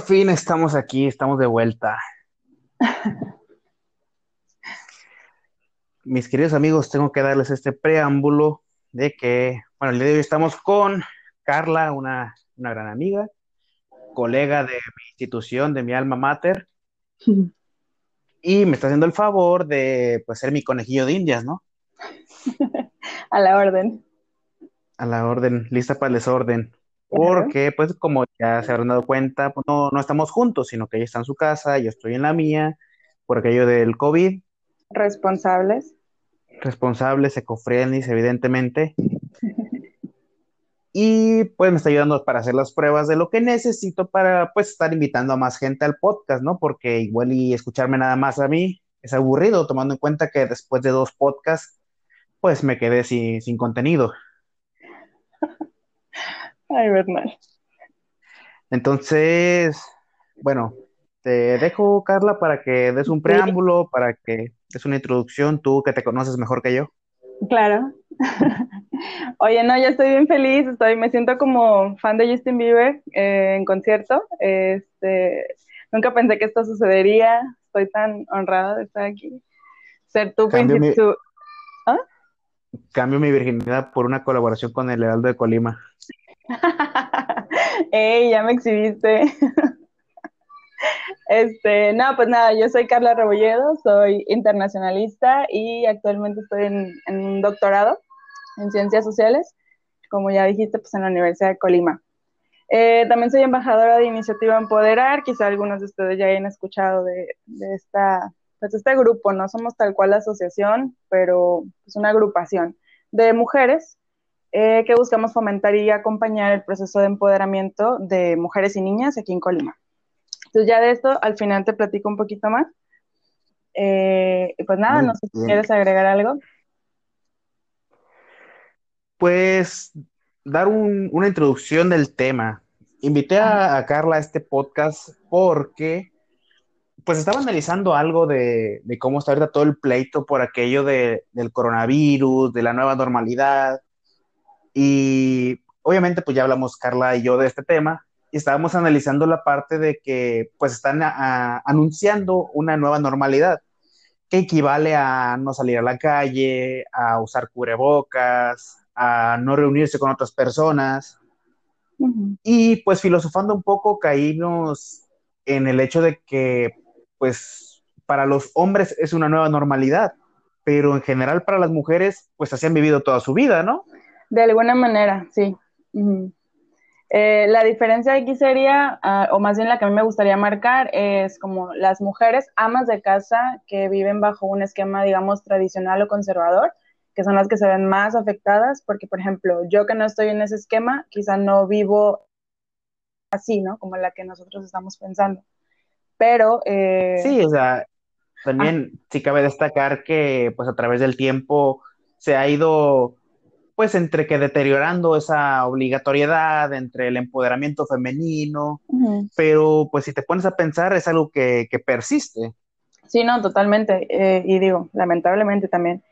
Por fin estamos aquí, estamos de vuelta. Mis queridos amigos, tengo que darles este preámbulo de que, bueno, el día de hoy estamos con Carla, una, una gran amiga, colega de mi institución, de mi alma mater, y me está haciendo el favor de pues, ser mi conejillo de indias, ¿no? A la orden. A la orden, lista para el desorden. Porque, pues, como ya se habrán dado cuenta, pues, no, no estamos juntos, sino que ella está en su casa, yo estoy en la mía, por aquello del COVID. Responsables. Responsables, ecofriendly, evidentemente. y pues me está ayudando para hacer las pruebas de lo que necesito para pues estar invitando a más gente al podcast, ¿no? Porque igual y escucharme nada más a mí es aburrido, tomando en cuenta que después de dos podcasts, pues me quedé sin, sin contenido. Ay, Bernal. Entonces, bueno, te dejo, Carla, para que des un preámbulo, para que des una introducción, tú que te conoces mejor que yo. Claro. Oye, no, ya estoy bien feliz, estoy, me siento como fan de Justin Bieber eh, en concierto. Este, nunca pensé que esto sucedería. Estoy tan honrada de estar aquí. Ser tu príncipe. ¿Ah? Cambio mi virginidad por una colaboración con el Heraldo de Colima. ¡Ey, ya me exhibiste! este, no, pues nada, yo soy Carla Rebolledo, soy internacionalista y actualmente estoy en, un doctorado en ciencias sociales, como ya dijiste, pues en la Universidad de Colima. Eh, también soy embajadora de Iniciativa Empoderar, quizá algunos de ustedes ya hayan escuchado de, esta, pues este grupo, no somos tal cual la asociación, pero es una agrupación de mujeres eh, que buscamos fomentar y acompañar el proceso de empoderamiento de mujeres y niñas aquí en Colima. Entonces ya de esto al final te platico un poquito más. Eh, pues nada, no sé si quieres agregar algo. Pues dar una introducción del tema. Invité a, Carla a este podcast porque pues estaba analizando algo de, cómo está ahorita todo el pleito por aquello del coronavirus, de la nueva normalidad, y obviamente, pues ya hablamos Carla y yo de este tema y estábamos analizando la parte de que pues están anunciando una nueva normalidad que equivale a no salir a la calle, a usar cubrebocas, a no reunirse con otras personas. Y pues filosofando un poco caímos en el hecho de que pues para los hombres es una nueva normalidad, pero en general para las mujeres pues así han vivido toda su vida, ¿no? De alguna manera, sí. Eh, la diferencia aquí sería, ah, o más bien la que a mí me gustaría marcar, es como las mujeres amas de casa que viven bajo un esquema, digamos, tradicional o conservador, que son las que se ven más afectadas, porque, por ejemplo, yo que no estoy en ese esquema, quizá no vivo así, ¿no? Como la que nosotros estamos pensando. Pero... Eh, sí, o sea, también ah. sí cabe destacar que, pues, a través del tiempo se ha ido pues entre que deteriorando esa obligatoriedad, entre el empoderamiento femenino, pero pues si te pones a pensar es algo que, persiste. Sí, no, totalmente, eh, y digo, lamentablemente también.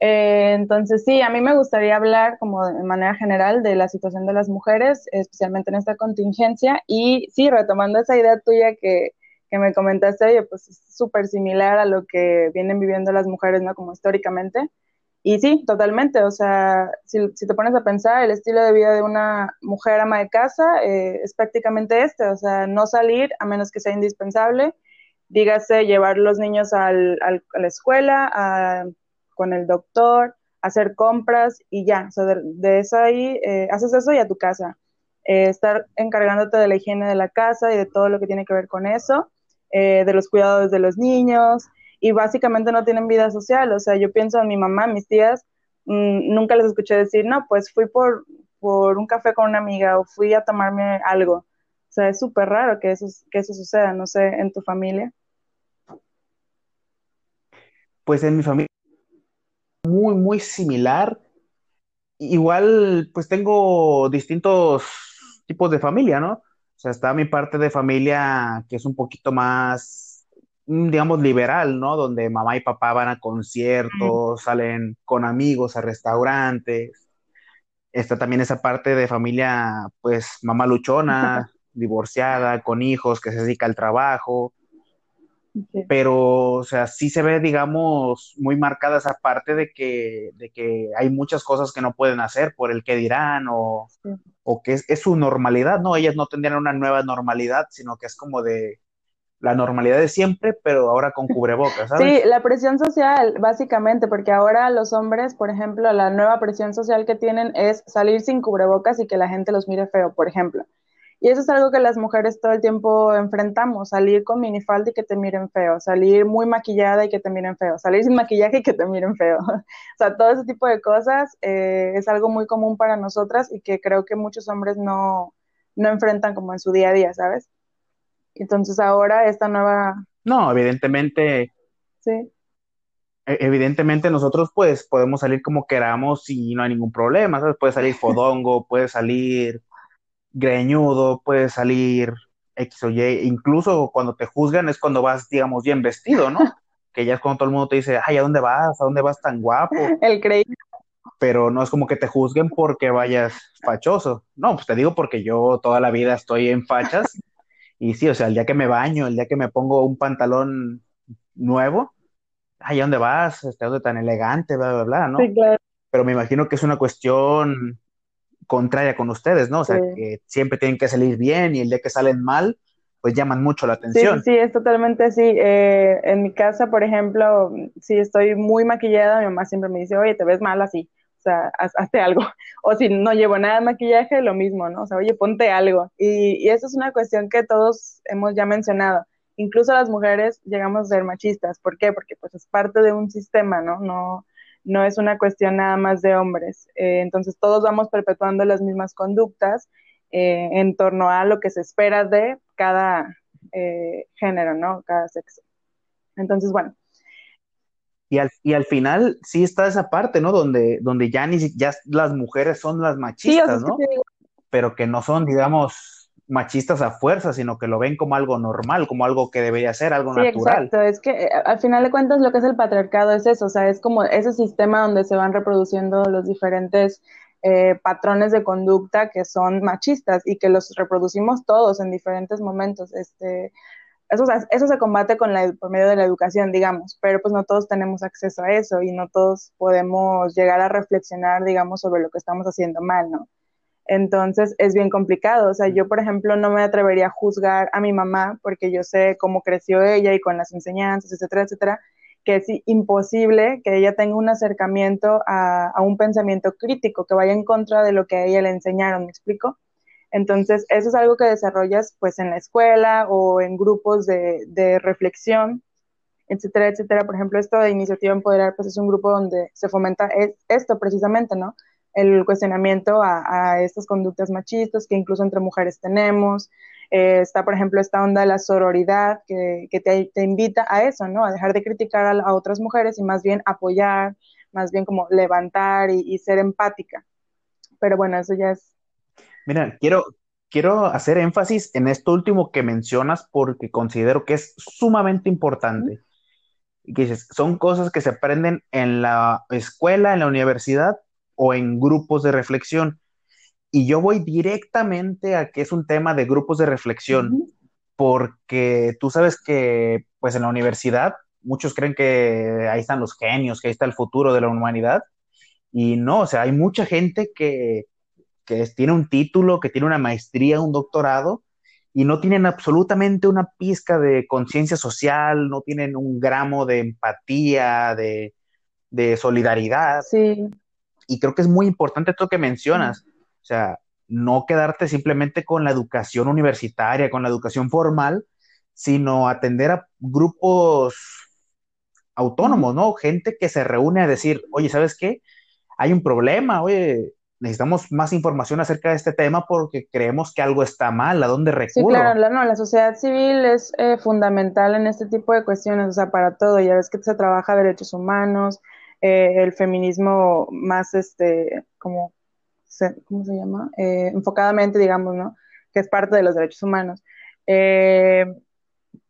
Eh, entonces, sí, a mí me gustaría hablar como de manera general de la situación de las mujeres, especialmente en esta contingencia, y sí, retomando esa idea tuya que, que me comentaste, oye, pues es súper similar a lo que vienen viviendo las mujeres, ¿no? Como históricamente. Y sí, totalmente. O sea, si, te pones a pensar, el estilo de vida de una mujer ama de casa eh, es prácticamente este. O sea, no salir a menos que sea indispensable. Dígase, llevar los niños al, a la escuela, con el doctor, hacer compras y ya. O sea, de, eso ahí, eh, haces eso y a tu casa. Eh, estar encargándote de la higiene de la casa y de todo lo que tiene que ver con eso, de los cuidados de los niños, y básicamente no tienen vida social. O sea, yo pienso en mi mamá, mis tías, mm, nunca les escuché decir, no, pues fui por, por un café con una amiga o fui a tomarme algo. O sea, es súper raro que eso, que eso suceda, no sé, en tu familia. Pues en mi familia muy, muy similar. Igual, pues tengo distintos tipos de familia, ¿no? O sea, está mi parte de familia que es un poquito más digamos, liberal, ¿no? Donde mamá y papá van a conciertos, salen con amigos a restaurantes. Está también esa parte de familia, pues, mamá luchona, divorciada, con hijos, que se dedica al trabajo, pero, o sea, sí se ve, digamos, muy marcada esa parte de que, de que hay muchas cosas que no pueden hacer por el que dirán o, o que es, es, su normalidad, ¿no? Ellas no tendrían una nueva normalidad, sino que es como de la normalidad de siempre, pero ahora con cubrebocas, ¿sabes? Sí, la presión social, básicamente, porque ahora los hombres, por ejemplo, la nueva presión social que tienen es salir sin cubrebocas y que la gente los mire feo, por ejemplo. Y eso es algo que las mujeres todo el tiempo enfrentamos, salir con minifalda y que te miren feo, salir muy maquillada y que te miren feo, salir sin maquillaje y que te miren feo. o sea, todo ese tipo de cosas eh, es algo muy común para nosotras y que creo que muchos hombres no, no enfrentan como en su día a día, ¿sabes? Entonces ahora esta nueva... No, evidentemente... Sí. E, evidentemente nosotros pues podemos salir como queramos y no hay ningún problema, ¿sabes? Puede salir fodongo, puede salir greñudo, puede salir X o Y, incluso cuando te juzgan es cuando vas, digamos, bien vestido, ¿no? que ya es cuando todo el mundo te dice, ay, ¿a dónde vas? ¿A dónde vas tan guapo? El creído. Pero no es como que te juzguen porque vayas fachoso. No, pues te digo porque yo toda la vida estoy en fachas. Y sí, o sea, el día que me baño, el día que me pongo un pantalón nuevo, ay, ¿a dónde vas? ¿A dónde tan elegante? Bla, bla, bla, ¿no? Sí, claro. Pero me imagino que es una cuestión contraria con ustedes, ¿no? O sea, sí. que siempre tienen que salir bien y el día que salen mal, pues llaman mucho la atención. Sí, sí, es totalmente así. Eh, en mi casa, por ejemplo, si estoy muy maquillada, mi mamá siempre me dice, oye, te ves mal así, sea, haz, hazte algo. O si no llevo nada de maquillaje, lo mismo, ¿no? O sea, oye, ponte algo. Y, y eso es una cuestión que todos hemos ya mencionado. Incluso las mujeres llegamos a ser machistas. ¿Por qué? Porque pues es parte de un sistema, ¿no? No, no es una cuestión nada más de hombres. Eh, entonces todos vamos perpetuando las mismas conductas eh, en torno a lo que se espera de cada eh, género, ¿no? Cada sexo. Entonces, bueno. Y al, y al final sí está esa parte, ¿no? Donde, donde ya, ni, ya las mujeres son las machistas, sí, ¿no? Que Pero que no son, digamos, machistas a fuerza, sino que lo ven como algo normal, como algo que debería ser, algo sí, natural. Exacto, es que eh, al final de cuentas lo que es el patriarcado es eso, o sea, es como ese sistema donde se van reproduciendo los diferentes eh, patrones de conducta que son machistas y que los reproducimos todos en diferentes momentos. Este, eso, eso se combate con la, por medio de la educación, digamos, pero pues no todos tenemos acceso a eso y no todos podemos llegar a reflexionar, digamos, sobre lo que estamos haciendo mal, ¿no? Entonces es bien complicado. O sea, yo, por ejemplo, no me atrevería a juzgar a mi mamá porque yo sé cómo creció ella y con las enseñanzas, etcétera, etcétera, que es imposible que ella tenga un acercamiento a, a un pensamiento crítico que vaya en contra de lo que a ella le enseñaron, ¿me explico? Entonces, eso es algo que desarrollas pues en la escuela o en grupos de, reflexión, etcétera, etcétera. Por ejemplo, esto de Iniciativa Empoderar, pues es un grupo donde se fomenta esto precisamente, ¿no? el cuestionamiento a, estas conductas machistas que incluso entre mujeres tenemos. Eh, está, por ejemplo, esta onda de la sororidad que, te, invita a eso, ¿no? A dejar de criticar a, a, otras mujeres y más bien apoyar, más bien como levantar y, y, ser empática. Pero bueno, eso ya es. Mira, quiero, quiero hacer énfasis en esto último que mencionas porque considero que es sumamente importante. ¿Mm? Que son cosas que se aprenden en la escuela, en la universidad, o en grupos de reflexión. Y yo voy directamente a que es un tema de grupos de reflexión, uh -huh. porque tú sabes que, pues en la universidad, muchos creen que ahí están los genios, que ahí está el futuro de la humanidad, y no, o sea, hay mucha gente que, que tiene un título, que tiene una maestría, un doctorado, y no tienen absolutamente una pizca de conciencia social, no tienen un gramo de empatía, de, de solidaridad. Sí y creo que es muy importante esto que mencionas, o sea, no quedarte simplemente con la educación universitaria, con la educación formal, sino atender a grupos autónomos, ¿no? Gente que se reúne a decir, oye, ¿sabes qué? Hay un problema, oye, necesitamos más información acerca de este tema porque creemos que algo está mal, ¿a dónde recurro? Sí, claro, la, no, la sociedad civil es eh, fundamental en este tipo de cuestiones, o sea, para todo, ya ves que se trabaja derechos humanos, eh, el feminismo más, este, como, ¿cómo se llama? Eh, enfocadamente, digamos, ¿no? Que es parte de los derechos humanos.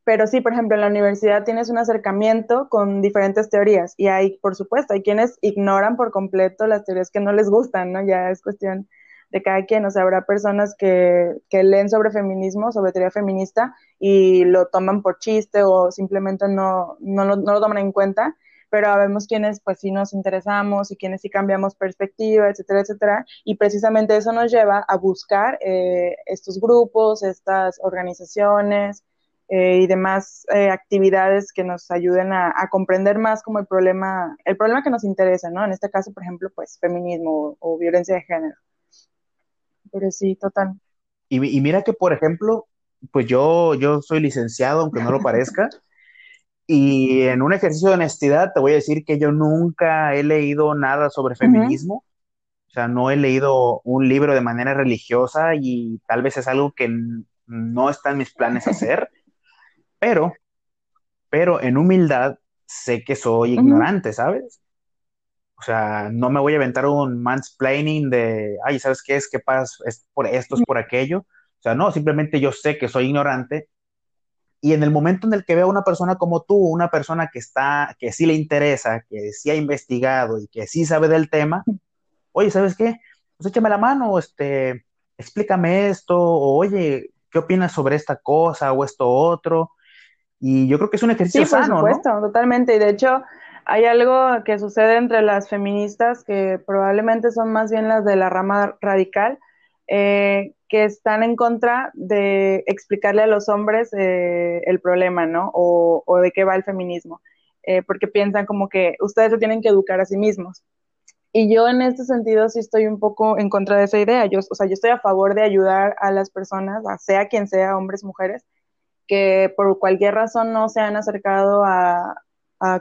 Pero sí, por ejemplo, en la universidad tienes un acercamiento con diferentes teorías y hay, por supuesto, hay quienes ignoran por completo las teorías que no les gustan, ¿no? Ya es cuestión de cada quien, o sea, habrá personas que, que leen sobre feminismo, sobre teoría feminista y lo toman por chiste o simplemente no, no, no, no lo toman en cuenta pero vemos quienes pues sí nos interesamos y quienes sí cambiamos perspectiva, etcétera, etcétera. Y precisamente eso nos lleva a buscar eh, estos grupos, estas organizaciones eh, y demás eh, actividades que nos ayuden a, comprender más como el problema, el problema que nos interesa, ¿no? En este caso, por ejemplo, pues feminismo o, violencia de género. Pero sí, total. Y, y mira que, por ejemplo, pues yo, yo soy licenciado, aunque no lo parezca. Y en un ejercicio de honestidad te voy a decir que yo nunca he leído nada sobre feminismo. O sea, no he leído un libro de manera religiosa y tal vez es algo que no está en mis planes hacer. Pero, pero en humildad sé que soy ignorante, ¿sabes? O sea, no me voy a aventar un mansplaining de, ay, ¿sabes qué es? ¿Qué pasa? Es por esto, es por aquello. O sea, no, simplemente yo sé que soy ignorante y en el momento en el que veo a una persona como tú, una persona que está, que sí le interesa, que sí ha investigado y que sí sabe del tema, oye, ¿sabes qué? Pues échame la mano, este, explícame esto, o oye, ¿qué opinas sobre esta cosa o esto otro? Y yo creo que es un ejercicio sí, por supuesto, totalmente. Y de hecho, hay algo que sucede entre las feministas que probablemente son más bien las de la rama radical, eh, que están en contra de explicarle a los hombres eh, el problema, ¿no? O, de qué va el feminismo, eh, porque piensan como que ustedes se tienen que educar a sí mismos. Y yo en este sentido sí estoy un poco en contra de esa idea. Yo, o sea, yo estoy a favor de ayudar a las personas, sea quien sea, hombres, mujeres, que por cualquier razón no se han acercado a,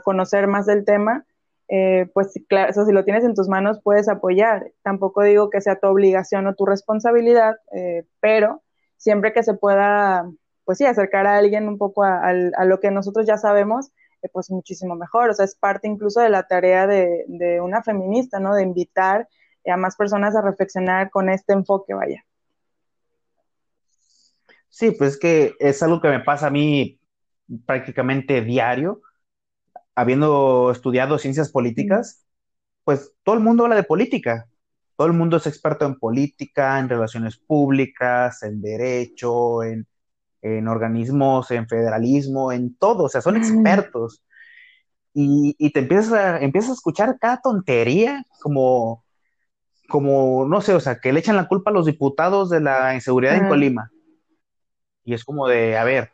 conocer más del tema, eh, pues claro, si lo tienes en tus manos puedes apoyar. Tampoco digo que sea tu obligación o tu responsabilidad, eh, pero siempre que se pueda, pues sí, acercar a alguien un poco a, lo que nosotros ya sabemos, eh, pues muchísimo mejor. O sea, es parte incluso de la tarea de, de una feminista, ¿no? De invitar a más personas a reflexionar con este enfoque, vaya. Sí, pues que es algo que me pasa a mí prácticamente diario habiendo estudiado ciencias políticas, pues todo el mundo habla de política. Todo el mundo es experto en política, en relaciones públicas, en derecho, en, organismos, en federalismo, en todo. O sea, son expertos. Y, te empiezas a, empiezas a escuchar cada tontería como, como, no sé, o sea, que le echan la culpa a los diputados de la inseguridad en Colima. Y es como de, a ver,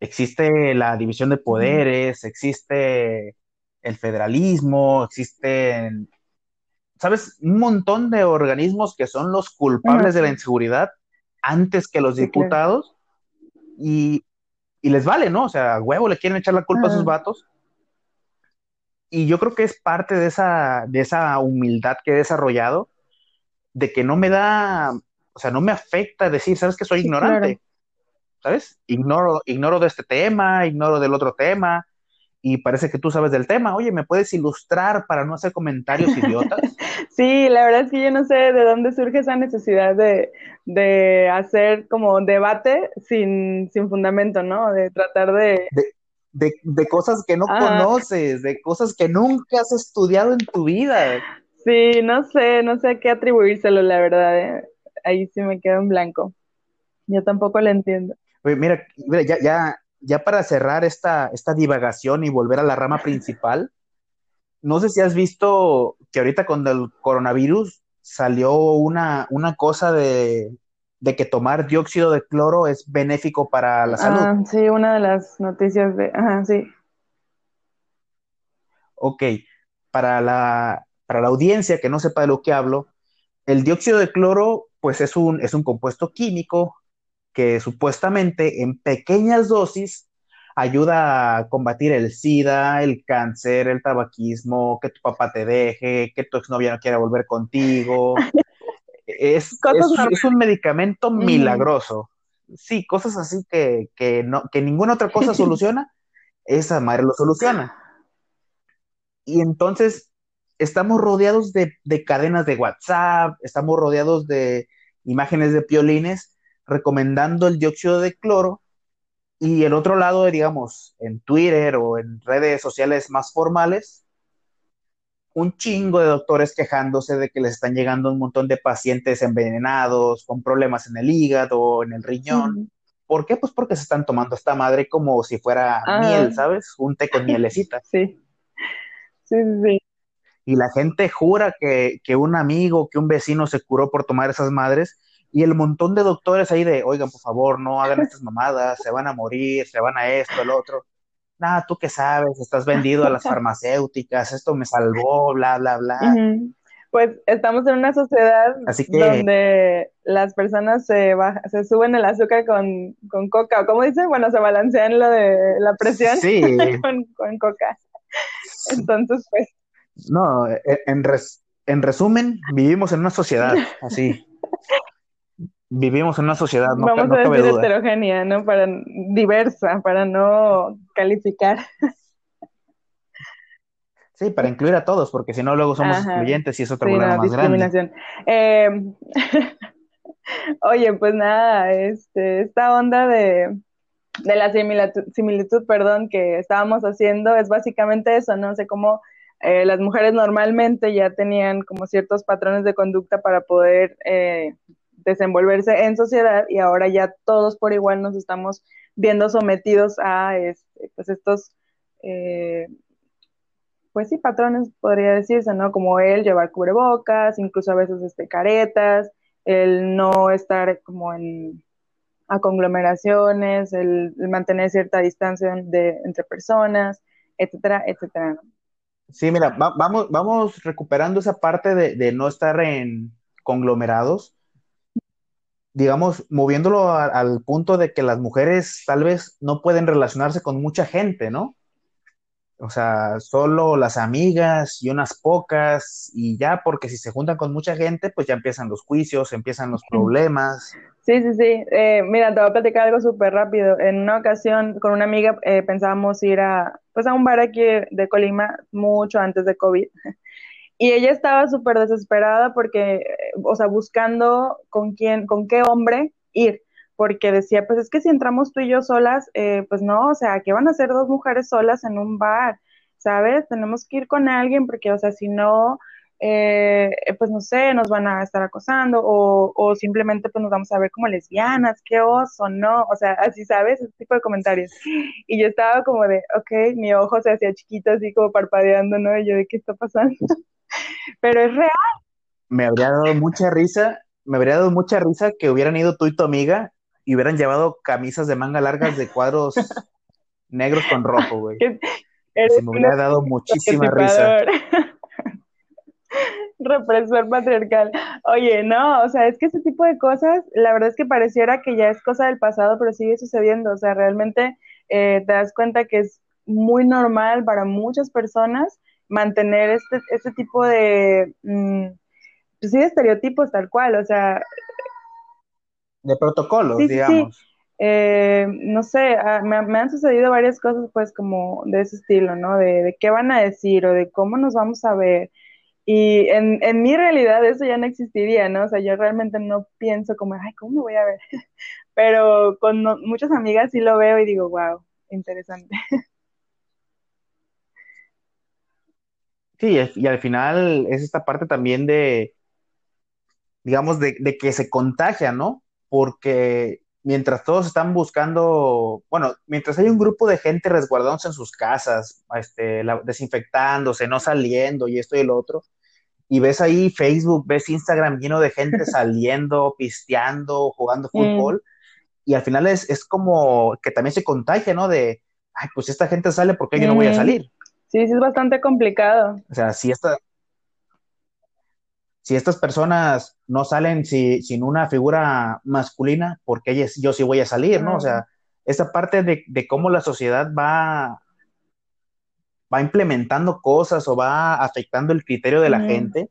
existe la división de poderes, existe el federalismo, existen, ¿sabes? Un montón de organismos que son los culpables de la inseguridad antes que los diputados y, les vale, ¿no? O sea, a huevo le quieren echar la culpa a sus vatos. Y yo creo que es parte de esa, de esa humildad que he desarrollado, de que no me da, o sea, no me afecta decir, ¿sabes que soy ignorante? ¿Sabes? Ignoro, ignoro de este tema, ignoro del otro tema, y parece que tú sabes del tema. Oye, ¿me puedes ilustrar para no hacer comentarios idiotas? sí, la verdad es que yo no sé de dónde surge esa necesidad de, hacer como debate sin, fundamento, ¿no? De tratar de... De, cosas que no conoces, de cosas que nunca has estudiado en tu vida. Sí, no sé, no sé a qué atribuírselo, la verdad. ¿eh? Ahí sí me quedo en blanco. Yo tampoco lo entiendo mira, ya, ya, ya para cerrar esta, esta divagación y volver a la rama principal, no sé si has visto que ahorita con el coronavirus salió una, una cosa de, que tomar dióxido de cloro es benéfico para la salud. Ah, sí, una de las noticias de, ajá, sí. Ok, para la, para la audiencia que no sepa de lo que hablo, el dióxido de cloro, pues es un, es un compuesto químico que supuestamente en pequeñas dosis ayuda a combatir el SIDA, el cáncer, el tabaquismo, que tu papá te deje, que tu exnovia no quiera volver contigo. Es, es, un medicamento milagroso. Sí, cosas así que, que, no, que ninguna otra cosa soluciona, esa madre lo soluciona. Y entonces estamos rodeados de, de cadenas de WhatsApp, estamos rodeados de imágenes de piolines recomendando el dióxido de cloro y el otro lado, digamos, en Twitter o en redes sociales más formales, un chingo de doctores quejándose de que les están llegando un montón de pacientes envenenados, con problemas en el hígado, en el riñón. ¿Por qué? Pues porque se están tomando esta madre como si fuera Ah. miel, ¿sabes? Un té con mielecita. Sí. Sí, sí, sí. Y la gente jura que, que un amigo, que un vecino se curó por tomar esas madres. Y el montón de doctores ahí de, oigan, por favor, no hagan estas mamadas, se van a morir, se van a esto, el otro. Nada, tú qué sabes, estás vendido a las farmacéuticas, esto me salvó, bla, bla, bla. Pues estamos en una sociedad Así que- donde las personas se, baja- se suben el azúcar con, con coca, o como dicen, bueno, se balancean lo de la presión Sí, con, con coca. Entonces, pues, no, en, en res- en resumen, vivimos en una sociedad así. Vivimos en una sociedad, no, vamos no a decir duda. heterogénea, ¿no? Para diversa, para no calificar. Sí, para incluir a todos, porque si no, luego somos Ajá. excluyentes y es otro Sí, problema no, más grande. Eh, oye, pues nada, este, esta onda de, de la similitud, similitud, perdón, que estábamos haciendo es básicamente eso, ¿no? O sea, cómo eh, las mujeres normalmente ya tenían como ciertos patrones de conducta para poder eh, desenvolverse en sociedad y ahora ya todos por igual nos estamos viendo sometidos a este, pues estos eh, pues sí, patrones podría decirse, ¿no? Como el llevar cubrebocas, incluso a veces este, caretas, el no estar como en a conglomeraciones, el, mantener cierta distancia de, entre personas, etcétera, etcétera. Sí, mira, va- vamos, vamos recuperando esa parte de no estar en conglomerados, digamos, moviéndolo a- al punto de que las mujeres tal vez no pueden relacionarse con mucha gente, ¿no? O sea, solo las amigas y unas pocas y ya, porque si se juntan con mucha gente, pues ya empiezan los juicios, empiezan los problemas. Sí, sí, sí. Eh, mira, te voy a platicar algo súper rápido. En una ocasión con una amiga eh, pensábamos ir a, pues a un bar aquí de Colima mucho antes de COVID. Y ella estaba súper desesperada porque, eh, o sea, buscando con quién, con qué hombre ir, porque decía, pues es que si entramos tú y yo solas, eh, pues no, o sea, ¿qué van a hacer dos mujeres solas en un bar? ¿Sabes? Tenemos que ir con alguien porque, o sea, si no, eh, pues no sé, nos van a estar acosando o, o simplemente pues nos vamos a ver como lesbianas, qué oso, ¿no? O sea, así, ¿sabes? Ese tipo de comentarios. Y yo estaba como de, ok, mi ojo se hacía chiquito, así como parpadeando, ¿no? Y yo de, ¿qué está pasando? Pero es real. Me habría dado mucha risa, me habría dado mucha risa que hubieran ido tú y tu amiga y hubieran llevado camisas de manga largas de cuadros negros con rojo, güey. Se me hubiera dado muchísima risa. Represor patriarcal. Oye, no, o sea, es que ese tipo de cosas, la verdad es que pareciera que ya es cosa del pasado, pero sigue sucediendo. O sea, realmente eh, te das cuenta que es muy normal para muchas personas mantener este, este tipo de, mm, pues sí, de estereotipos tal cual. O sea, De protocolos, Sí, sí, sí. digamos. eh, no sé, ah, me, me han sucedido varias cosas pues como de ese estilo, ¿no? De, de qué van a decir o de cómo nos vamos a ver. Y en, en mi realidad eso ya no existiría, ¿no? O sea, yo realmente no pienso como, ay, ¿cómo me voy a ver? Pero con no- muchas amigas sí lo veo y digo, wow, interesante. Sí, y al final es esta parte también de, digamos, de, de que se contagia, ¿no? Porque mientras todos están buscando, bueno, mientras hay un grupo de gente resguardándose en sus casas, este, la- desinfectándose, no saliendo y esto y lo otro, y ves ahí Facebook, ves Instagram lleno de gente saliendo, pisteando, jugando fútbol, y al final es, es como que también se contagia, ¿no? De, ay, pues esta gente sale porque yo no voy a salir. Sí, sí es bastante complicado. O sea, si esta, si estas personas no salen si- sin una figura masculina, porque ellas, yo sí voy a salir, ¿no? O sea, esa parte de, de cómo la sociedad va, va implementando cosas o va afectando el criterio de la gente,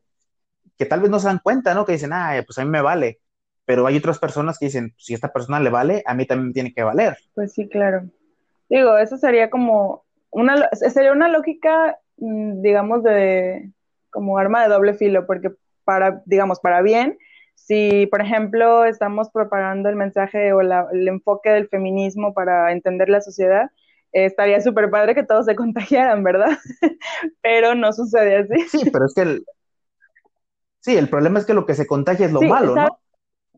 que tal vez no se dan cuenta, ¿no? Que dicen, ah, pues a mí me vale. Pero hay otras personas que dicen, si a esta persona le vale, a mí también me tiene que valer. Pues sí, claro. Digo, eso sería como una, sería una lógica, mm, digamos, de como arma de doble filo, porque para, digamos, para bien, si, por ejemplo, estamos propagando el mensaje o la- el enfoque del feminismo para entender la sociedad, estaría súper padre que todos se contagiaran, ¿verdad? pero no sucede así. Sí, pero es que el, sí, el problema es que lo que se contagia es lo malo, ¿no?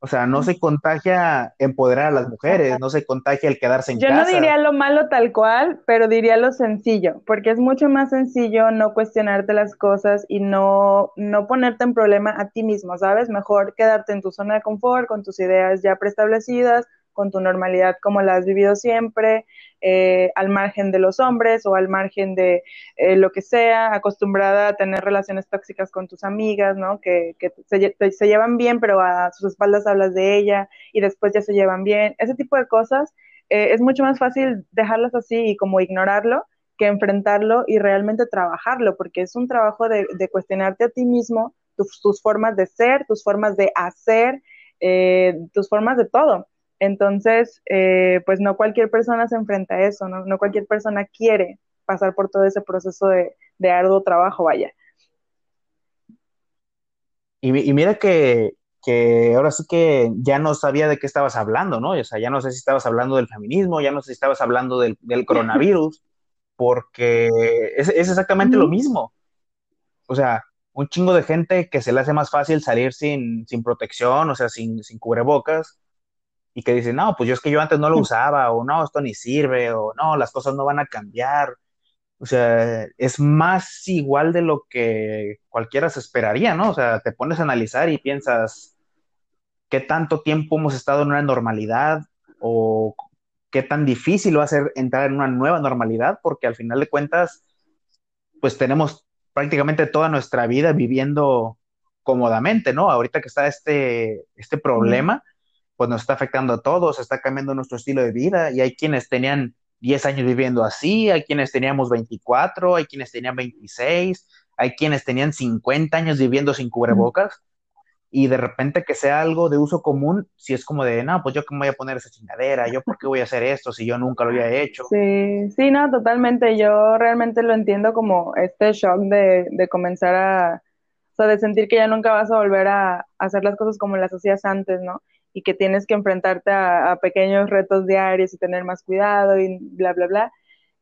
O sea, no se contagia empoderar a las mujeres, no se contagia el quedarse en Yo casa. Yo no diría lo malo tal cual, pero diría lo sencillo, porque es mucho más sencillo no cuestionarte las cosas y no, no ponerte en problema a ti mismo, ¿sabes? Mejor quedarte en tu zona de confort, con tus ideas ya preestablecidas, con tu normalidad como la has vivido siempre, eh, al margen de los hombres o al margen de eh, lo que sea, acostumbrada a tener relaciones tóxicas con tus amigas, ¿no? Que, que se, se, llevan bien, pero a sus espaldas hablas de ella y después ya se llevan bien. Ese tipo de cosas eh, es mucho más fácil dejarlas así y como ignorarlo que enfrentarlo y realmente trabajarlo, porque es un trabajo de, de cuestionarte a ti mismo, tus, tus, formas de ser, tus formas de hacer, tus formas de todo. Entonces, eh, pues no cualquier persona se enfrenta a eso, ¿no? no cualquier persona quiere pasar por todo ese proceso de, de arduo trabajo, vaya. Y, y mira que, que, ahora sí que ya no sabía de qué estabas hablando, ¿no? O sea, ya no sé si estabas hablando del feminismo, ya no sé si estabas hablando del, del coronavirus, porque es, es exactamente lo mismo. O sea, un chingo de gente que se le hace más fácil salir sin, sin protección, o sea, sin, sin cubrebocas, y que dicen, no, pues yo es que yo antes no lo usaba, o no, esto ni sirve, o no, las cosas no van a cambiar. O sea, es más igual de lo que cualquiera se esperaría, ¿no? O sea, te pones a analizar y piensas, ¿qué tanto tiempo hemos estado en una normalidad? ¿O qué tan difícil va a ser entrar en una nueva normalidad? Porque al final de cuentas, pues tenemos prácticamente toda nuestra vida viviendo cómodamente, ¿no? Ahorita que está este, este problema, pues nos está afectando a todos, está cambiando nuestro estilo de vida y hay quienes tenían 10 años viviendo así, hay quienes teníamos 24, hay quienes tenían 26, hay quienes tenían 50 años viviendo sin cubrebocas y de repente que sea algo de uso común, si es como de, no, pues yo qué me voy a poner esa chingadera, yo por qué voy a hacer esto si yo nunca lo había hecho. Sí, sí, no, totalmente, yo realmente lo entiendo como este shock de, de comenzar a, o sea, de sentir que ya nunca vas a volver a hacer las cosas como las hacías antes, ¿no? Y que tienes que enfrentarte a, a, pequeños retos diarios y tener más cuidado y bla, bla, bla.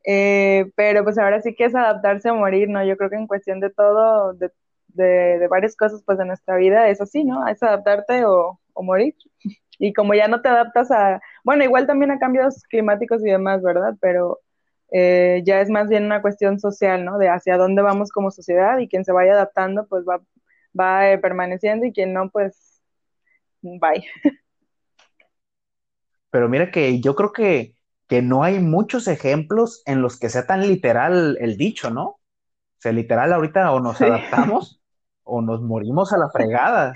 Eh, pero pues ahora sí que es adaptarse a morir, ¿no? Yo creo que en cuestión de todo, de, de, de varias cosas pues de nuestra vida, es así, ¿no? Es adaptarte o, o, morir. Y como ya no te adaptas a, bueno, igual también a cambios climáticos y demás, ¿verdad? Pero eh, ya es más bien una cuestión social, ¿no? De hacia dónde vamos como sociedad y quien se vaya adaptando pues va, va eh, permaneciendo y quien no pues bye. Pero mira que yo creo que, que no hay muchos ejemplos en los que sea tan literal el dicho, ¿no? O sea, literal ahorita o nos sí. adaptamos o nos morimos a la fregada.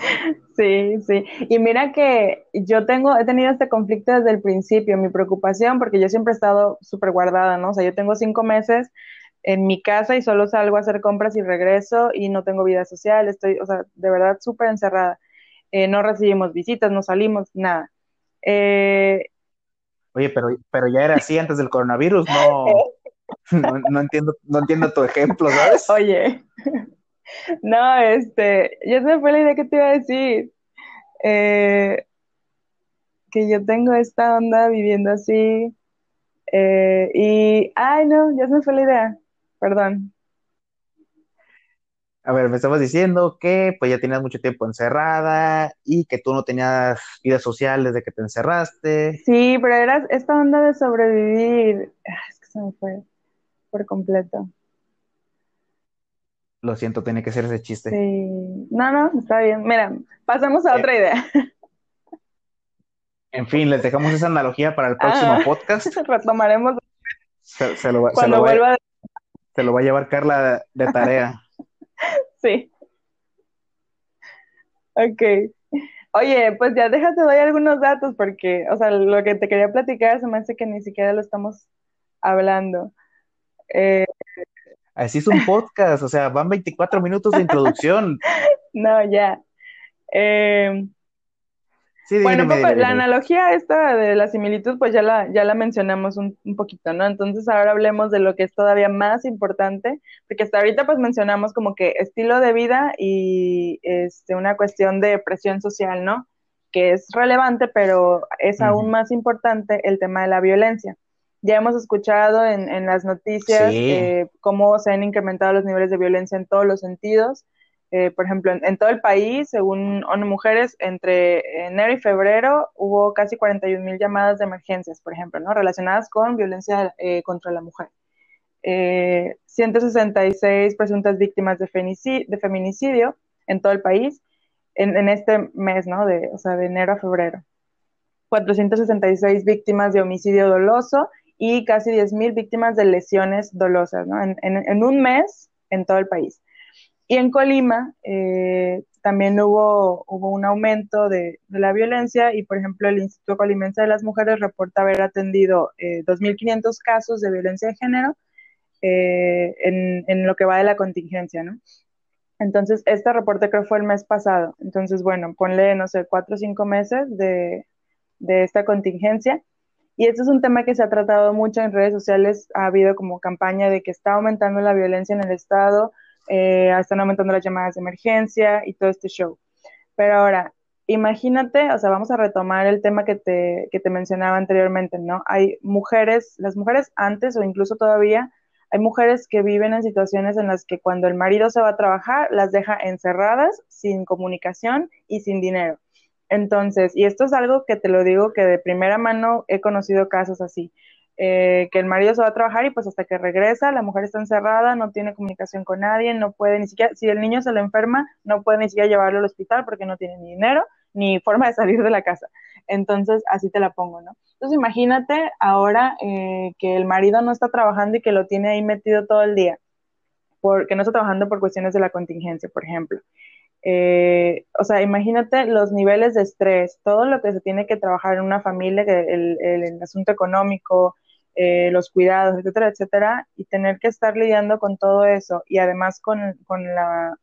Sí, sí. Y mira que yo tengo, he tenido este conflicto desde el principio, mi preocupación, porque yo siempre he estado súper guardada, ¿no? O sea, yo tengo cinco meses en mi casa y solo salgo a hacer compras y regreso y no tengo vida social, estoy, o sea, de verdad súper encerrada. Eh, no recibimos visitas, no salimos, nada. Eh, Oye, pero, pero ya era así antes del coronavirus, no, no, no, entiendo, no entiendo tu ejemplo, ¿sabes? Oye, no, este, ya se me fue la idea que te iba a decir. Eh, que yo tengo esta onda viviendo así. Eh, y, ay, no, ya se me fue la idea. Perdón. A ver, me estabas diciendo que pues ya tenías mucho tiempo encerrada y que tú no tenías vida social desde que te encerraste. Sí, pero era esta onda de sobrevivir. Es que se me fue por completo. Lo siento, tiene que ser ese chiste. Sí. No, no, está bien. Mira, pasamos a otra idea. En fin, les dejamos esa analogía para el próximo ah, podcast. Retomaremos. Se, se, lo, Cuando se, lo vuelva va, se lo va a llevar Carla de tarea. Sí. Ok. Oye, pues ya déjate doy algunos datos porque, o sea, lo que te quería platicar se me hace que ni siquiera lo estamos hablando. Eh... Así es un podcast, o sea, van 24 minutos de introducción. no, ya. Eh... Sí, bueno, pues, la analogía esta de la similitud, pues ya la, ya la mencionamos un, un, poquito, ¿no? Entonces ahora hablemos de lo que es todavía más importante, porque hasta ahorita pues mencionamos como que estilo de vida y este, una cuestión de presión social, ¿no? Que es relevante, pero es aún más importante el tema de la violencia. ya hemos escuchado en, las noticias eh, cómo se han incrementado los niveles de violencia en todos los sentidos. Eh, por ejemplo, en, todo el país, según ONU Mujeres, entre enero y febrero hubo casi 41 mil llamadas de emergencias, por ejemplo, ¿no? relacionadas con violencia eh, contra la mujer. 166 presuntas víctimas de, feminicidio en todo el país en, en, este mes, ¿no? De, o sea, de enero a febrero. 466 víctimas de homicidio doloso y casi 10.000 víctimas de lesiones dolosas, ¿no? En, en, un mes en todo el país. Y en Colima eh, también hubo, hubo un aumento de, de, la violencia y, por ejemplo, el Instituto Colimense de las Mujeres reporta haber atendido eh, 2.500 casos de violencia de género eh, en, en, lo que va de la contingencia, ¿no? Entonces, este reporte creo fue el mes pasado. Entonces, bueno, ponle, no sé, cuatro o cinco meses de, de esta contingencia y este es un tema que se ha tratado mucho en redes sociales. Ha habido como campaña de que está aumentando la violencia en el Estado, eh, están aumentando las llamadas de emergencia y todo este show. Pero ahora, imagínate, o sea, vamos a retomar el tema que te, que te mencionaba anteriormente, ¿no? Hay mujeres, las mujeres antes o incluso todavía, hay mujeres que viven en situaciones en las que cuando el marido se va a trabajar, las deja encerradas, sin comunicación y sin dinero. Entonces, y esto es algo que te lo digo que de primera mano he conocido casos así, eh, que el marido se va a trabajar y pues hasta que regresa, la mujer está encerrada, no tiene comunicación con nadie, no puede ni siquiera, si el niño se lo enferma, no puede ni siquiera llevarlo al hospital porque no tiene ni dinero ni forma de salir de la casa. Entonces, así te la pongo, ¿no? Entonces, imagínate ahora eh, que el marido no está trabajando y que lo tiene ahí metido todo el día, porque no está trabajando por cuestiones de la contingencia, por ejemplo. Eh, o sea, imagínate los niveles de estrés, todo lo que se tiene que trabajar en una familia, el, el, asunto económico, eh, los cuidados, etcétera, etcétera, y tener que estar lidiando con todo eso y además con, con la,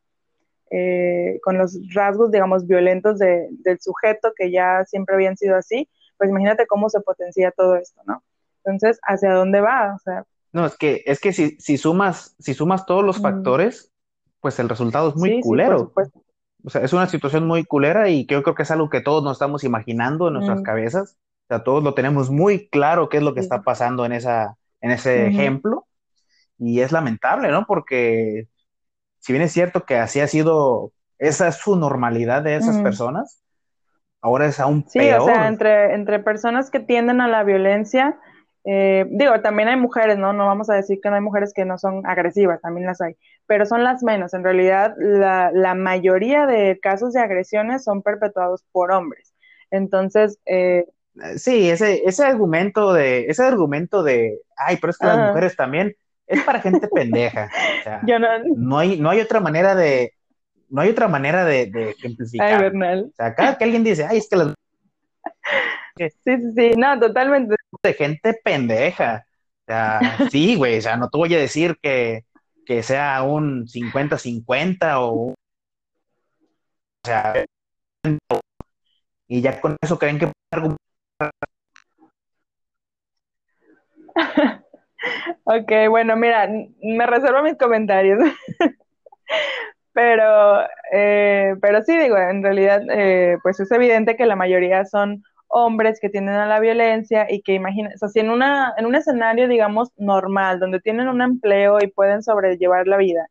eh, con los rasgos, digamos, violentos de, del sujeto que ya siempre habían sido así, pues imagínate cómo se potencia todo esto, ¿no? Entonces, ¿hacia dónde va? O sea, no, es que, es que si, si sumas, si sumas todos los factores, pues el resultado es muy culero. O sea, es una situación muy culera y yo creo que es algo que todos nos estamos imaginando en nuestras mm. cabezas. O sea, todos lo tenemos muy claro qué es lo que está pasando en, esa, en ese ejemplo. Y es lamentable, ¿no? Porque si bien es cierto que así ha sido, esa es su normalidad de esas personas, ahora es aún peor. Sí, o sea, entre, entre personas que tienden a la violencia, eh, digo, también hay mujeres, ¿no? No vamos a decir que no hay mujeres que no son agresivas, también las hay, pero son las menos. En realidad, la, la mayoría de casos de agresiones son perpetuados por hombres. Entonces, eh, sí, ese, ese argumento de, ese argumento de, ay, pero es que las mujeres también, es para gente pendeja. O sea, no... hay, no hay otra manera de, no hay otra manera de, de ejemplificar. Ay, Bernal. O sea, cada que alguien dice, ay, es que las Sí, sí, sí, no, totalmente. De gente pendeja. O sea, sí, güey, o sea, no te voy a decir que, que sea un 50-50 o... O sea, y ya con eso creen que... ok, bueno, mira, me reservo mis comentarios. pero, eh, pero sí, digo, en realidad, eh, pues es evidente que la mayoría son hombres que tienden a la violencia y que imaginen, o sea, si en, una, en un escenario, digamos, normal, donde tienen un empleo y pueden sobrellevar la vida,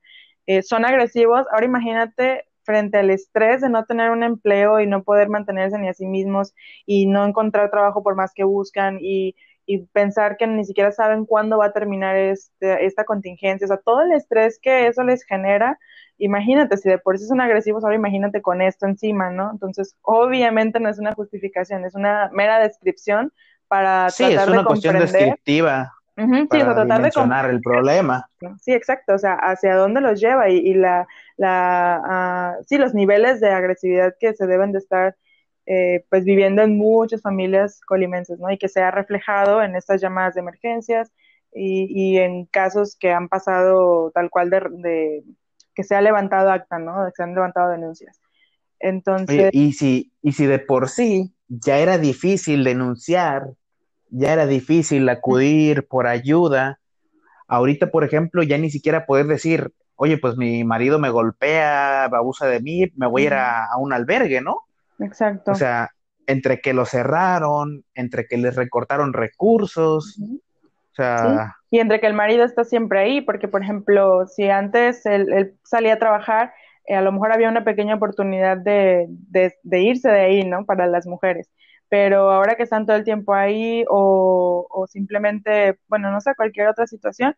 eh, son agresivos, ahora imagínate frente al estrés de no tener un empleo y no poder mantenerse ni a sí mismos y no encontrar trabajo por más que buscan y, y pensar que ni siquiera saben cuándo va a terminar este, esta contingencia, o sea, todo el estrés que eso les genera, imagínate, si de por sí son agresivos, ahora imagínate con esto encima, ¿no? Entonces, obviamente no es una justificación, es una mera descripción para sí, tratar es una cuestión descriptiva. para sí, tratar de el problema. Sí, exacto, o sea, hacia dónde los lleva y, la, la uh, sí, los niveles de agresividad que se deben de estar eh, pues viviendo en muchas familias colimenses, ¿no? Y que se ha reflejado en estas llamadas de emergencias y, y en casos que han pasado tal cual de que se ha levantado acta, ¿no? Se han levantado denuncias. Entonces. y, si, y si de por sí ya era difícil denunciar, ya era difícil acudir por ayuda, ahorita, por ejemplo, ya ni siquiera poder decir, oye, pues mi marido me golpea, abusa de mí, me voy a ir a, un albergue, ¿no? Exacto. O sea, entre que lo cerraron, entre que les recortaron recursos, sea... Y entre que el marido está siempre ahí, porque por ejemplo, si antes él, salía a trabajar, eh, a lo mejor había una pequeña oportunidad de, de, irse de ahí, ¿no? Para las mujeres. Pero ahora que están todo el tiempo ahí o, o simplemente, bueno, no sé, cualquier otra situación,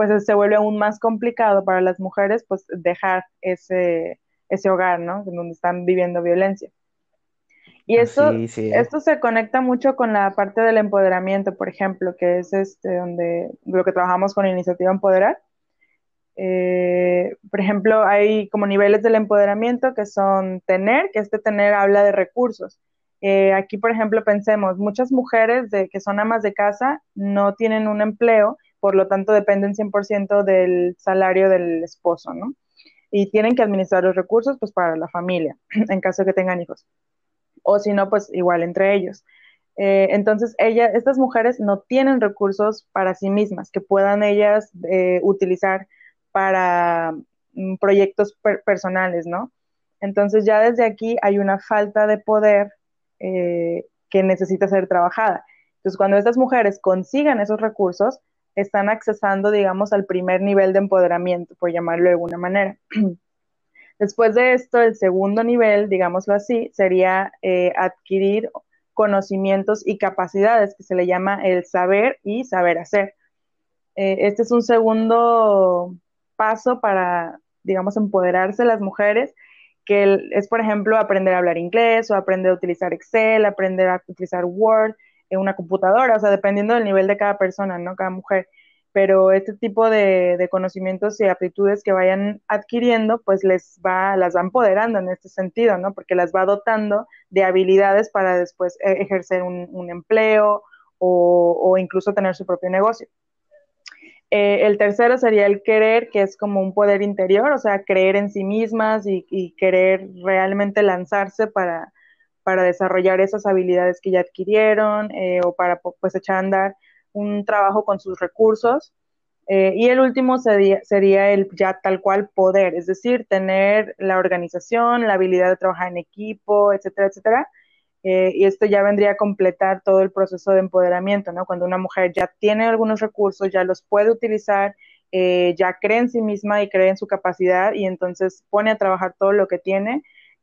pues se vuelve aún más complicado para las mujeres, pues dejar ese, ese hogar, ¿no? Donde están viviendo violencia. Y esto, esto se conecta mucho con la parte del empoderamiento, por ejemplo, que es este donde lo que trabajamos con Iniciativa Empoderar. Eh, por ejemplo, hay como niveles del empoderamiento que son tener, que este tener habla de recursos. Eh, aquí, por ejemplo, pensemos, muchas mujeres de, que son amas de casa no tienen un empleo, por lo tanto dependen 100% del salario del esposo, ¿no? Y tienen que administrar los recursos pues para la familia, en caso de que tengan hijos o si no, pues igual entre ellos. Eh, entonces, ella, estas mujeres no tienen recursos para sí mismas que puedan ellas eh, utilizar para mm, proyectos personales, ¿no? Entonces, ya desde aquí hay una falta de poder eh, que necesita ser trabajada. Entonces, cuando estas mujeres consigan esos recursos, están accesando, digamos, al primer nivel de empoderamiento, por llamarlo de alguna manera. Después de esto, el segundo nivel, digámoslo así, sería eh, adquirir conocimientos y capacidades, que se le llama el saber y saber hacer. Eh, este es un segundo paso para, digamos, empoderarse las mujeres, que es, por ejemplo, aprender a hablar inglés o aprender a utilizar Excel, aprender a utilizar Word una computadora, o sea, dependiendo del nivel de cada persona, ¿no? Cada mujer pero este tipo de, conocimientos y aptitudes que vayan adquiriendo, pues les va, las va empoderando en este sentido, ¿no? Porque las va dotando de habilidades para después e, ejercer un, empleo o, incluso tener su propio negocio. Eh, el tercero sería el querer, que es como un poder interior, o sea, creer en sí mismas y, querer realmente lanzarse para, para, desarrollar esas habilidades que ya adquirieron eh, o para pues echar a andar un trabajo con sus recursos. Eh, y el último sería, sería, el ya tal cual poder, es decir, tener la organización, la habilidad de trabajar en equipo, etcétera, etcétera. Eh, y esto ya vendría a completar todo el proceso de empoderamiento, ¿no? Cuando una mujer ya tiene algunos recursos, ya los puede utilizar, eh, ya cree en sí misma y cree en su capacidad y entonces pone a trabajar todo lo que tiene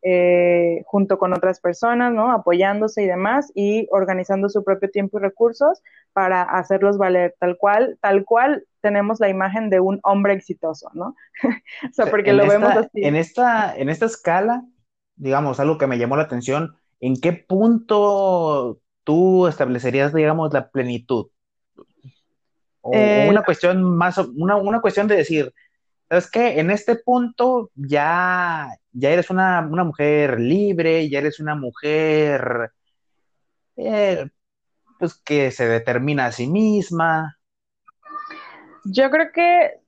eh, junto con otras personas, ¿no? Apoyándose y demás y organizando su propio tiempo y recursos para hacerlos valer tal cual, tal cual tenemos la imagen de un hombre exitoso, ¿no? o sea, porque lo vemos así. En esta, en esta escala, digamos, algo que me llamó la atención, ¿en qué punto tú establecerías, digamos, la plenitud? O eh, una cuestión más, una, una cuestión de decir, ¿sabes qué? En este punto ya, ya eres una, mujer libre, ya eres una mujer eh, pues que se determina a sí misma. Yo creo que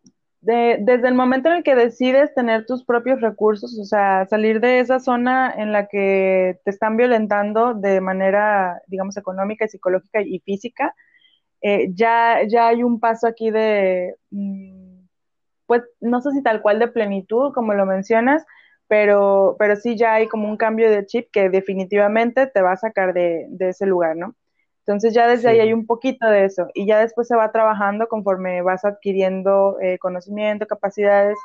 desde el momento en el que decides tener tus propios recursos, o sea, salir de esa zona en la que te están violentando de manera, digamos, económica, psicológica y física, eh, ya, ya hay un paso aquí de... Mm, pues no sé si tal cual de plenitud, como lo mencionas, pero, pero sí ya hay como un cambio de chip que definitivamente te va a sacar de, ese lugar, ¿no? Entonces ya desde ahí hay un poquito de eso y ya después se va trabajando conforme vas adquiriendo eh, conocimiento, capacidades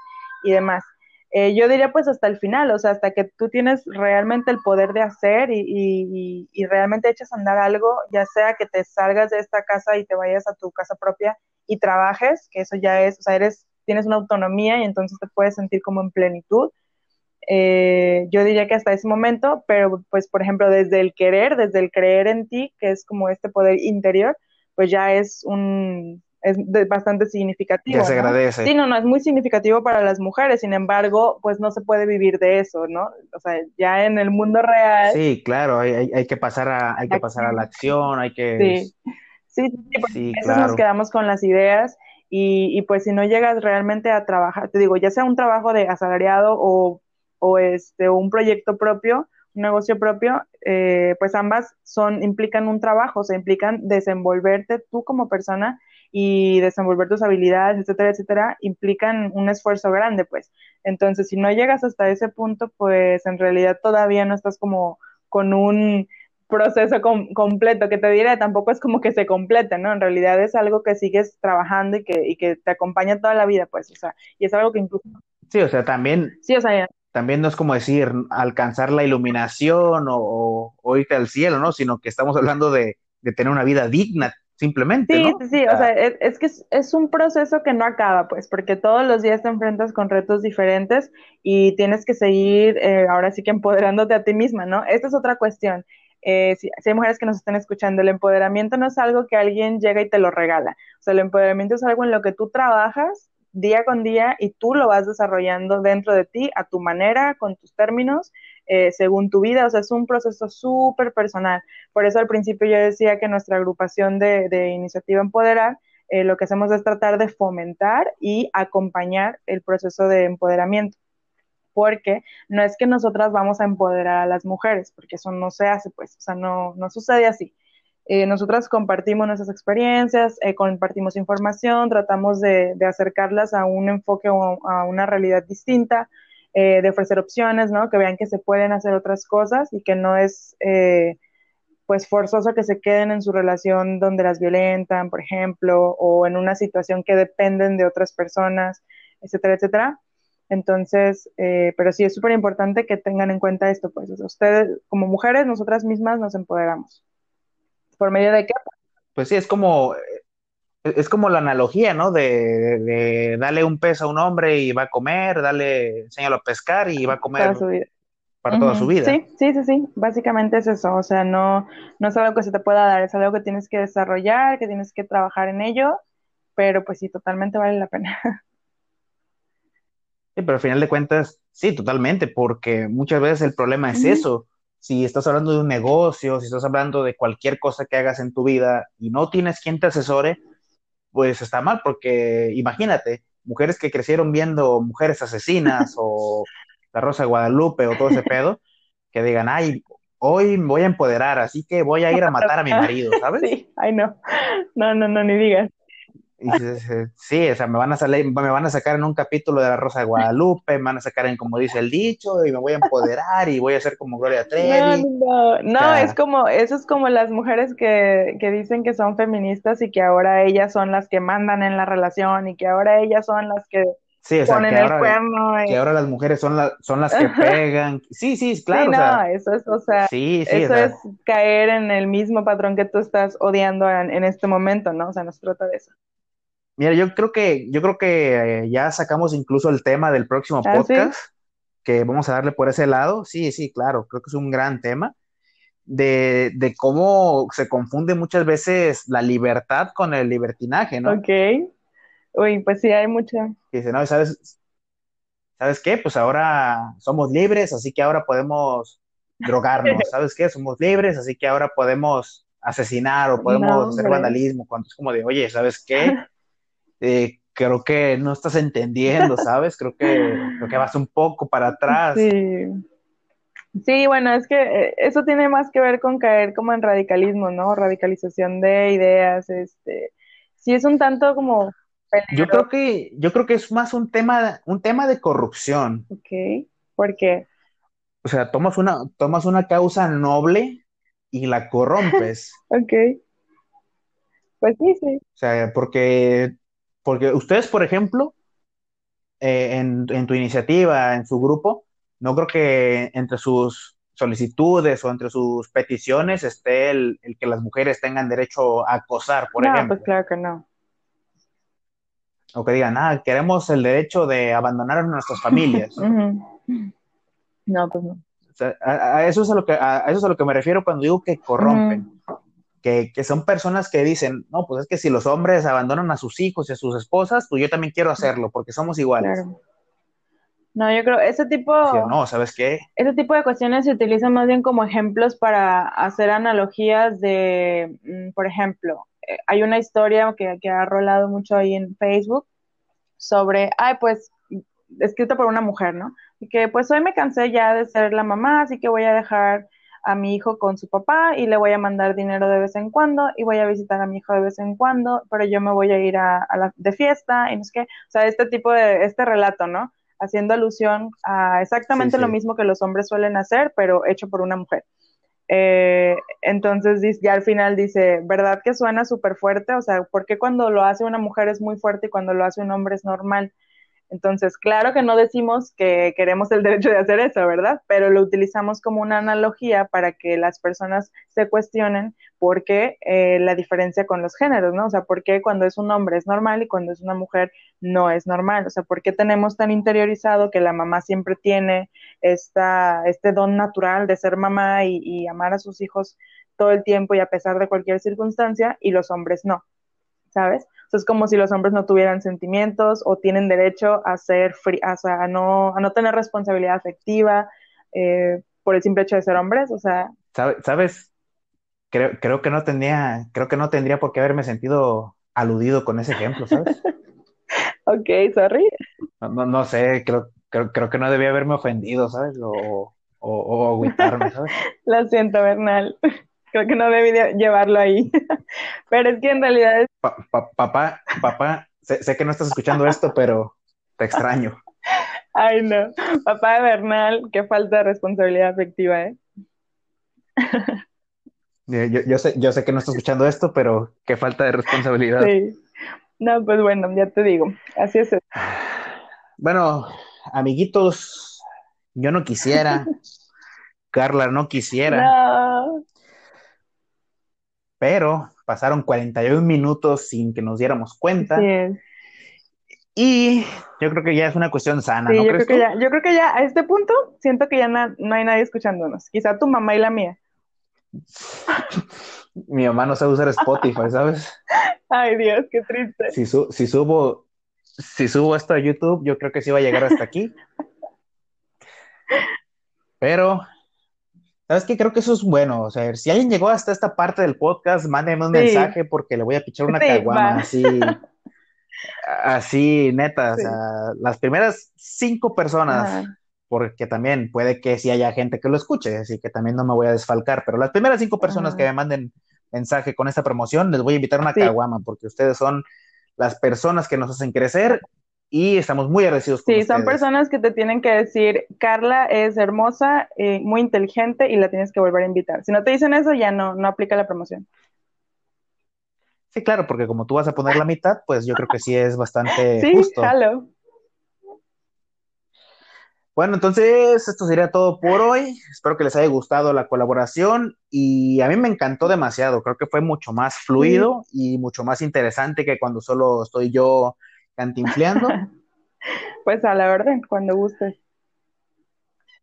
y demás. Eh, yo diría pues hasta el final, o sea, hasta que tú tienes realmente el poder de hacer y, y, y, realmente echas a andar algo, ya sea que te salgas de esta casa y te vayas a tu casa propia y trabajes, que eso ya es, o sea, eres tienes una autonomía y entonces te puedes sentir como en plenitud. Eh, yo diría que hasta ese momento, pero pues por ejemplo desde el querer, desde el creer en ti, que es como este poder interior, pues ya es un es bastante significativo. Ya se agradece. Sí, no, no, es muy significativo para las mujeres, sin embargo, pues no se puede vivir de eso, ¿no? O sea, ya en el mundo real. Sí, claro, hay, hay, que pasar a, hay que pasar a la acción, hay que. Sí, sí, sí, porque a nos quedamos con las ideas y, pues si no llegas realmente a trabajar, te digo, ya sea un trabajo de asalariado o, o este, un proyecto propio, un negocio propio, eh, pues ambas son, implican un trabajo, o sea, implican desenvolverte tú como persona y desenvolver tus habilidades, etcétera, etcétera, implican un esfuerzo grande, pues. Entonces, si no llegas hasta ese punto, pues en realidad todavía no estás como con un proceso completo, que te diré, tampoco es como que se complete, ¿no? En realidad es algo que sigues trabajando y que, y que te acompaña toda la vida, pues, o sea, y es algo que incluso... Sí, o sea, también... Sí, o sea, también no es como decir alcanzar la iluminación o, o, irte al cielo, ¿no? Sino que estamos hablando de, de tener una vida digna, simplemente. Sí, ¿no? sí, sí, o sea, es, que es, un proceso que no acaba, pues, porque todos los días te enfrentas con retos diferentes y tienes que seguir, eh, ahora sí que empoderándote a ti misma, ¿no? Esta es otra cuestión. Eh, si, hay mujeres que nos están escuchando, el empoderamiento no es algo que alguien llega y te lo regala. O sea, el empoderamiento es algo en lo que tú trabajas día con día y tú lo vas desarrollando dentro de ti a tu manera, con tus términos, eh, según tu vida. O sea, es un proceso súper personal. Por eso al principio yo decía que nuestra agrupación de, de Iniciativa Empoderar, eh, lo que hacemos es tratar de fomentar y acompañar el proceso de empoderamiento. Porque no es que nosotras vamos a empoderar a las mujeres, porque eso no se hace, pues, o sea, no, no sucede así eh, nosotras compartimos nuestras experiencias, eh, compartimos información, tratamos de, acercarlas a un enfoque o a una realidad distinta, eh, de ofrecer opciones, ¿no? Que vean que se pueden hacer otras cosas y que no es pues forzoso que se queden en su relación donde las violentan, por ejemplo, o en una situación que dependen de otras personas, etcétera, etcétera. Entonces, pero sí es súper importante que tengan en cuenta esto, pues ustedes como mujeres, nosotras mismas nos empoderamos. ¿Por medio de qué? Pues sí, es como, es como la analogía, ¿no? De, de, darle un pez a un hombre y va a comer, darle, enséñalo a pescar y va a comer para, su vida. para toda su vida. Sí, sí, sí, sí, básicamente es eso, o sea, no, no es algo que se te pueda dar, es algo que tienes que desarrollar, que tienes que trabajar en ello, pero pues sí, totalmente vale la pena. Sí, pero al final de cuentas, sí, totalmente, porque muchas veces el problema es eso, si estás hablando de un negocio, si estás hablando de cualquier cosa que hagas en tu vida y no tienes quien te asesore, pues está mal, porque imagínate, mujeres que crecieron viendo mujeres asesinas o la Rosa de Guadalupe o todo ese pedo, que digan, ay, hoy me voy a empoderar, así que voy a ir a matar a mi marido, ¿sabes? Sí, ay no, no, no, no, ni digas. Sí, o sea, me van a salir, me van a sacar en un capítulo de La Rosa de Guadalupe, me van a sacar en como dice el dicho, y me voy a empoderar y voy a ser como Gloria Trevi. No, no, no, es como, eso es como las mujeres que, que dicen que son feministas y que ahora ellas son las que mandan en la relación y que ahora ellas son las que Sí, o sea, que ahora, que ahora las mujeres son, son las que pegan. Sí, sí, claro. Sí, no, eso es, o sea, eso es caer en el mismo patrón que tú estás odiando en, en, este momento, ¿no? O sea, no se trata de eso. Mira, yo creo que, yo creo que eh, ya sacamos incluso el tema del próximo ah, podcast, que vamos a darle por ese lado. Sí, sí, claro, creo que es un gran tema. De, de, cómo se confunde muchas veces la libertad con el libertinaje, ¿no? Ok. Uy, pues sí, hay mucho. Dice, no, ¿sabes, ¿sabes qué? Pues ahora somos libres, así que ahora podemos drogarnos, ¿sabes qué? Somos libres, así que ahora podemos asesinar o podemos hacer vandalismo, cuando es como de, oye, ¿sabes qué? Eh, creo que no estás entendiendo, ¿sabes? Creo que, creo que vas un poco para atrás. Sí. Sí, bueno, es que eh, eso tiene más que ver con caer como en radicalismo, ¿no? Radicalización de ideas, este, sí es un tanto como Yo creo que, yo creo que es más un tema, un tema de corrupción. Ok, ¿por qué? O sea, tomas una, tomas una causa noble y la corrompes. ok. Pues sí, sí. O sea, porque porque ustedes, por ejemplo, eh, en, tu iniciativa, en su grupo, no creo que entre sus solicitudes o entre sus peticiones esté el, que las mujeres tengan derecho a acosar, por ejemplo. No, pues claro que no. O que digan, ah, queremos el derecho de abandonar a nuestras familias. No, pues no. a, eso es a, lo que, a, eso es a lo que me refiero cuando digo que corrompen que, son personas que dicen, no, pues es que si los hombres abandonan a sus hijos y a sus esposas, pues yo también quiero hacerlo, porque somos iguales. No, yo creo, ese tipo... no, ¿sabes qué? Ese tipo de cuestiones se utilizan más bien como ejemplos para hacer analogías de, mm, por ejemplo, eh, hay una historia que, que ha rolado mucho ahí en Facebook sobre, ay, pues, escrita por una mujer, ¿no? Y que pues hoy me cansé ya de ser la mamá, así que voy a dejar a mi hijo con su papá y le voy a mandar dinero de vez en cuando y voy a visitar a mi hijo de vez en cuando, pero yo me voy a ir a, la, de fiesta y no es que, o sea, este tipo de, este relato, ¿no? Haciendo alusión a exactamente lo mismo que los hombres suelen hacer, pero hecho por una mujer. Eh, entonces ya al final dice, ¿verdad que suena súper fuerte? O sea, ¿por qué cuando lo hace una mujer es muy fuerte y cuando lo hace un hombre es normal? Entonces, claro que no decimos que queremos el derecho de hacer eso, ¿verdad? Pero lo utilizamos como una analogía para que las personas se cuestionen por qué eh, la diferencia con los géneros, ¿no? O sea, por qué cuando es un hombre es normal y cuando es una mujer no es normal. O sea, por qué tenemos tan interiorizado que la mamá siempre tiene esta, este don natural de ser mamá y, y amar a sus hijos todo el tiempo y a pesar de cualquier circunstancia y los hombres no, ¿sabes? es como si los hombres no tuvieran sentimientos o tienen derecho a ser a, no, a no tener responsabilidad afectiva eh, por el simple hecho de ser hombres, o sea. ¿Sabes? Creo, creo que no tendría, creo que no tendría por qué haberme sentido aludido con ese ejemplo, ¿sabes? ok, sorry. No, no, sé, creo, creo, que no debía haberme ofendido, ¿sabes? O, o, agüitarme, ¿sabes? Lo siento, Bernal creo que no debí llevarlo ahí. pero es que en realidad es... papá, papá, sé, que no estás escuchando esto, pero te extraño. Ay, no. Papá de Bernal, qué falta de responsabilidad afectiva, ¿eh? Yo, sé, yo sé que no estás escuchando esto, pero qué falta de responsabilidad. Sí. No, pues bueno, ya te digo, así es. Bueno, amiguitos, yo no quisiera, Carla no quisiera. No pero pasaron 41 minutos sin que nos diéramos cuenta. Y yo creo que ya es una cuestión sana, ¿no? Yo creo, que ya, yo creo que ya a este punto siento que ya no hay nadie escuchándonos. Quizá tu mamá y la mía. Mi mamá no sabe usar Spotify, ¿sabes? Ay, Dios, qué triste. Si, si, subo, si subo esto a YouTube, yo creo que sí va a llegar hasta aquí. Pero ¿Sabes qué? Creo que eso es bueno. O sea, si alguien llegó hasta esta parte del podcast, mándeme un mensaje porque le voy a pichar una caguama así. así, neta. O sea, las primeras cinco personas, porque también puede que sí haya gente que lo escuche, así que también no me voy a desfalcar, pero las primeras cinco personas que me manden mensaje con esta promoción, les voy a invitar una caguama porque ustedes son las personas que nos hacen crecer y estamos muy agradecidos con Sí, son personas que te tienen que decir, Carla es hermosa, eh, muy inteligente y la tienes que volver a invitar. Si no te dicen eso, ya no, no aplica la promoción. Sí, claro, porque como tú vas a poner la mitad, pues yo creo que sí es bastante sí, justo. Hello. Bueno, entonces esto sería todo por hoy. Espero que les haya gustado la colaboración y a mí me encantó demasiado. Creo que fue mucho más fluido y mucho más interesante que cuando solo estoy yo cantinfleando. pues a la orden, cuando gustes.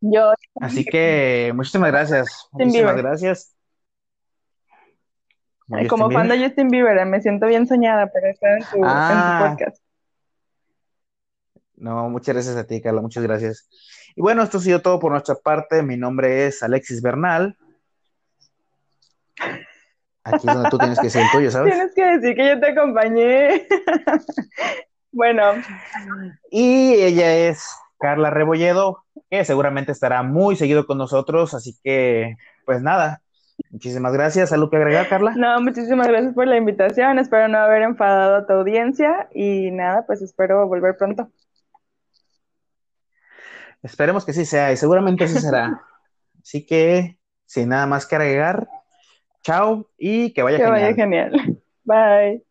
Yo. Así que muchísimas gracias. muchísimas gracias. Como, fan de Justin Bieber, eh, me siento bien soñada por estar en tu, ah. podcast. No, muchas gracias a ti, Carla, muchas gracias. Y bueno, esto ha sido todo por nuestra parte. Mi nombre es Alexis Bernal. Aquí es donde tú tienes que decir el tuyo, ¿sabes? Tienes que decir que yo te acompañé. Bueno. Y ella es Carla Rebolledo, que seguramente estará muy seguido con nosotros, así que, pues nada, muchísimas gracias. ¿Algo que agregar, Carla? No, muchísimas gracias por la invitación, espero no haber enfadado a tu audiencia y nada, pues espero volver pronto. Esperemos que sí sea y seguramente así será. Así que, sin nada más que agregar, chao y que vaya que genial. vaya genial. Bye.